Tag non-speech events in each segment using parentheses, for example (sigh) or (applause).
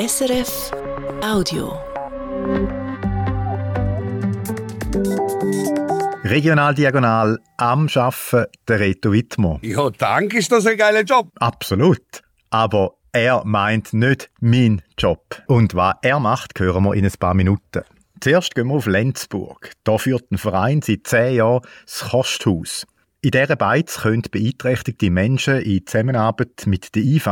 SRF Audio. Regional Diagonal am Schaffen der Reto Wittmer. Ja, danke, ist das ein geiler Job. Absolut. Aber er meint nicht mein Job. Und was er macht, hören wir in ein paar Minuten. Zuerst gehen wir auf Lenzburg. Da führt ein Verein seit zehn Jahren das Kosthaus. In dieser Beiz können beeinträchtigte Menschen in Zusammenarbeit mit der IV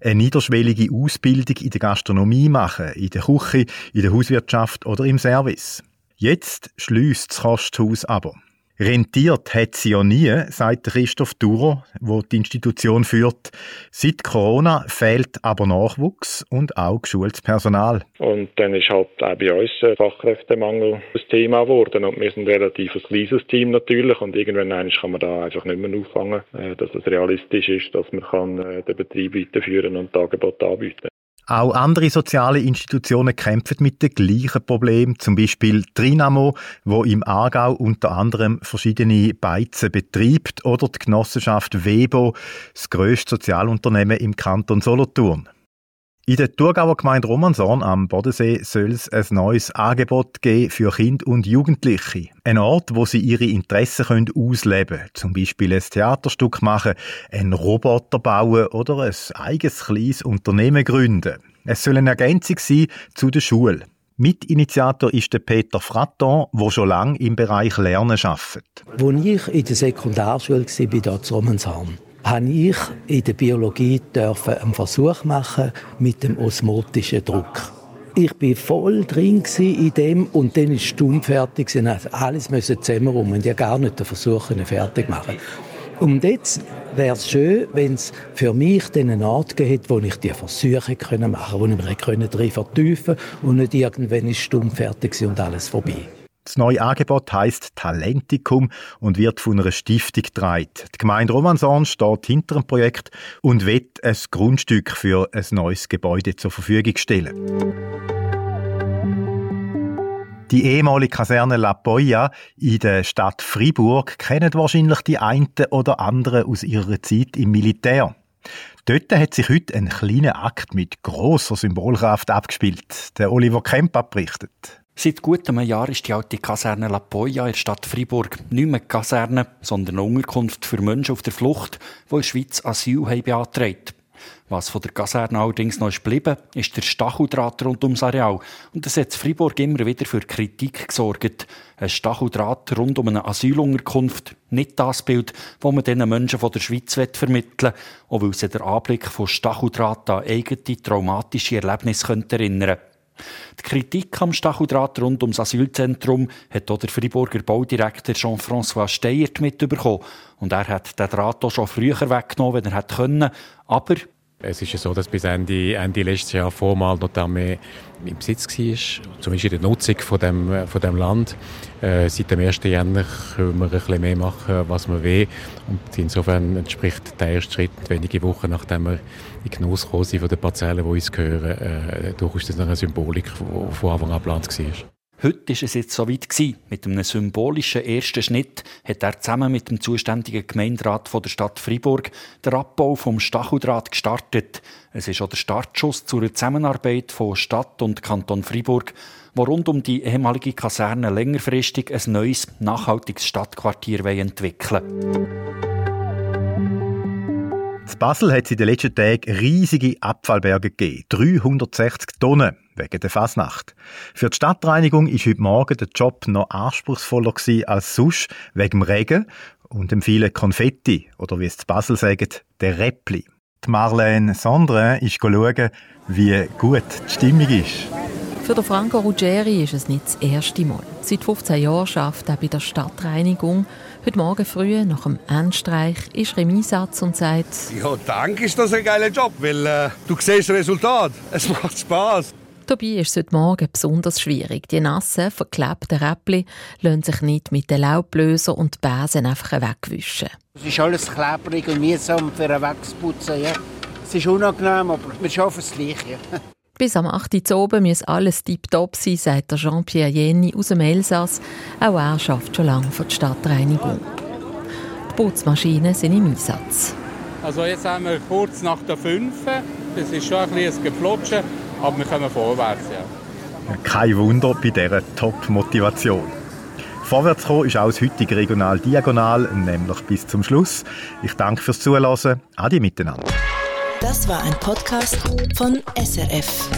eine niederschwellige Ausbildung in der Gastronomie machen, in der Küche, in der Hauswirtschaft oder im Service. Jetzt schließt das Kosthaus aber. Rentiert hat sie ja nie, sagt Christoph Durer, wo die Institution führt. Seit Corona fehlt aber Nachwuchs und auch geschultes Personal. Und dann ist halt auch bei uns Fachkräftemangel das Thema geworden. Und wir sind ein relativ kleines Team natürlich. Und irgendwann kann man da einfach nicht mehr auffangen, äh, dass es realistisch ist, dass man äh, den Betrieb weiterführen und Angebote anbieten auch andere soziale Institutionen kämpfen mit den gleichen Problemen, zum Beispiel Trinamo, wo im Aargau unter anderem verschiedene Beizen betreibt, oder die Genossenschaft Webo, das grösste Sozialunternehmen im Kanton Solothurn. In der Thurgauer Gemeinde Romanshorn am Bodensee soll es ein neues Angebot geben für Kinder und Jugendliche. Ein Ort, wo sie ihre Interessen können ausleben können. Zum Beispiel ein Theaterstück machen, einen Roboter bauen oder ein eigenes kleines Unternehmen gründen. Es soll eine Ergänzung sein zu der Schule. Mitinitiator ist der Peter Fratton, der schon lange im Bereich Lernen arbeitet. Als ich in der Sekundarschule war, bei dort Romanshorn, habe ich in der Biologie einen Versuch machen mit dem osmotischen Druck. Ich bin voll drin in dem und dann ist Stunde fertig. Sie also alles müssen zusammenrum und ja gar nicht den Versuch fertig machen. Und jetzt wäre es schön, wenn es für mich dann einen Ort gibt, wo ich die Versuche machen konnte, wo ich mich drin vertiefen konnte und nicht irgendwann ist stumm fertig und alles vorbei. Das neue Angebot heißt Talentikum und wird von einer Stiftung getragen. Die Gemeinde Romanson steht hinter dem Projekt und wird ein Grundstück für ein neues Gebäude zur Verfügung stellen. Die ehemalige Kaserne La Poya in der Stadt Fribourg kennen wahrscheinlich die einen oder anderen aus ihrer Zeit im Militär. Dort hat sich heute ein kleiner Akt mit großer Symbolkraft abgespielt. Der Oliver Kemp berichtet. Seit gut einem Jahr ist die alte Kaserne La Poya in der Stadt Freiburg nicht mehr Kaserne, sondern eine Unterkunft für Menschen auf der Flucht, die in der Schweiz Asyl haben beantragt. Was von der Kaserne allerdings noch ist geblieben, ist der Stacheldraht rund ums Areal. Und das hat in Freiburg immer wieder für Kritik gesorgt. Ein Stacheldraht rund um eine Asylunterkunft, nicht das Bild, das man diesen Menschen von der Schweiz vermitteln will, auch weil sie der Anblick von Stacheldraht an eigene traumatische Erlebnisse erinnern könnte. Die Kritik am Stacheldraht rund ums Asylzentrum hat auch der Freiburger Baudirektor Jean-François Steyert mitbekommen. Und er hat den Draht auch schon früher weggenommen, wenn er hätte können. Aber es ist ja so, dass bis Ende, Ende letztes Jahr formal noch die Armee im Besitz war, zumindest in der Nutzung von dem, von dem Land. Äh, seit dem 1. Januar können wir ein bisschen mehr machen, was wir wollen. Und insofern entspricht der erste Schritt, wenige Wochen nachdem wir in Genuss gekommen sind von den Parzellen, die uns gehören, äh, durchaus das eine Symbolik, die von Anfang an geplant war. Heute war es jetzt soweit gewesen. Mit einem symbolischen ersten Schnitt hat er zusammen mit dem zuständigen Gemeinderat von der Stadt Freiburg den Abbau vom Stacheldraht gestartet. Es ist auch der Startschuss zur Zusammenarbeit von Stadt und Kanton Freiburg, wo rund um die ehemalige Kaserne längerfristig ein neues, nachhaltiges Stadtquartier entwickeln. In Basel hat es in den letzten Tagen riesige Abfallberge gegeben. 360 Tonnen wegen der Fasnacht. Für die Stadtreinigung ist heute Morgen der Job noch anspruchsvoller als sonst, wegen dem Regen und dem vielen Konfetti, oder wie es in Basel sagen, der Räppli. Die Marlene Sondre ist schauen, wie gut die Stimmung ist. Für den Franco Ruggeri ist es nicht das erste Mal. Seit 15 Jahren arbeitet er bei der Stadtreinigung. Heute Morgen früh, nach dem Endstreich, ist er im Einsatz und sagt... Ja, danke, ist das ein geiler Job, weil äh, du siehst das Resultat. Es macht Spass. Dabei ist es heute Morgen besonders schwierig. Die nassen, verklebten Räppli lassen sich nicht mit den Laublöser und Besen einfach wegwischen. Es ist alles klebrig und mühsam für ein Wegputzen. Ja. Es ist unangenehm, aber wir schaffen es gleich. Ja. (laughs) Bis am 8. Uhr oben muss alles tiptop sein, sagt Jean-Pierre Jenny aus dem Elsass. Auch er arbeitet schon lange für die Stadtreinigung. Die Putzmaschinen sind im Einsatz. Also jetzt haben wir kurz nach der 5. Das ist schon ein bisschen ein Geflutschen. Aber wir kommen vorwärts, ja. Kein Wunder bei dieser Top-Motivation. Vorwärts kommen ist auch das heutige Regional Diagonal, nämlich bis zum Schluss. Ich danke fürs Zuhören. Adi miteinander. Das war ein Podcast von SRF.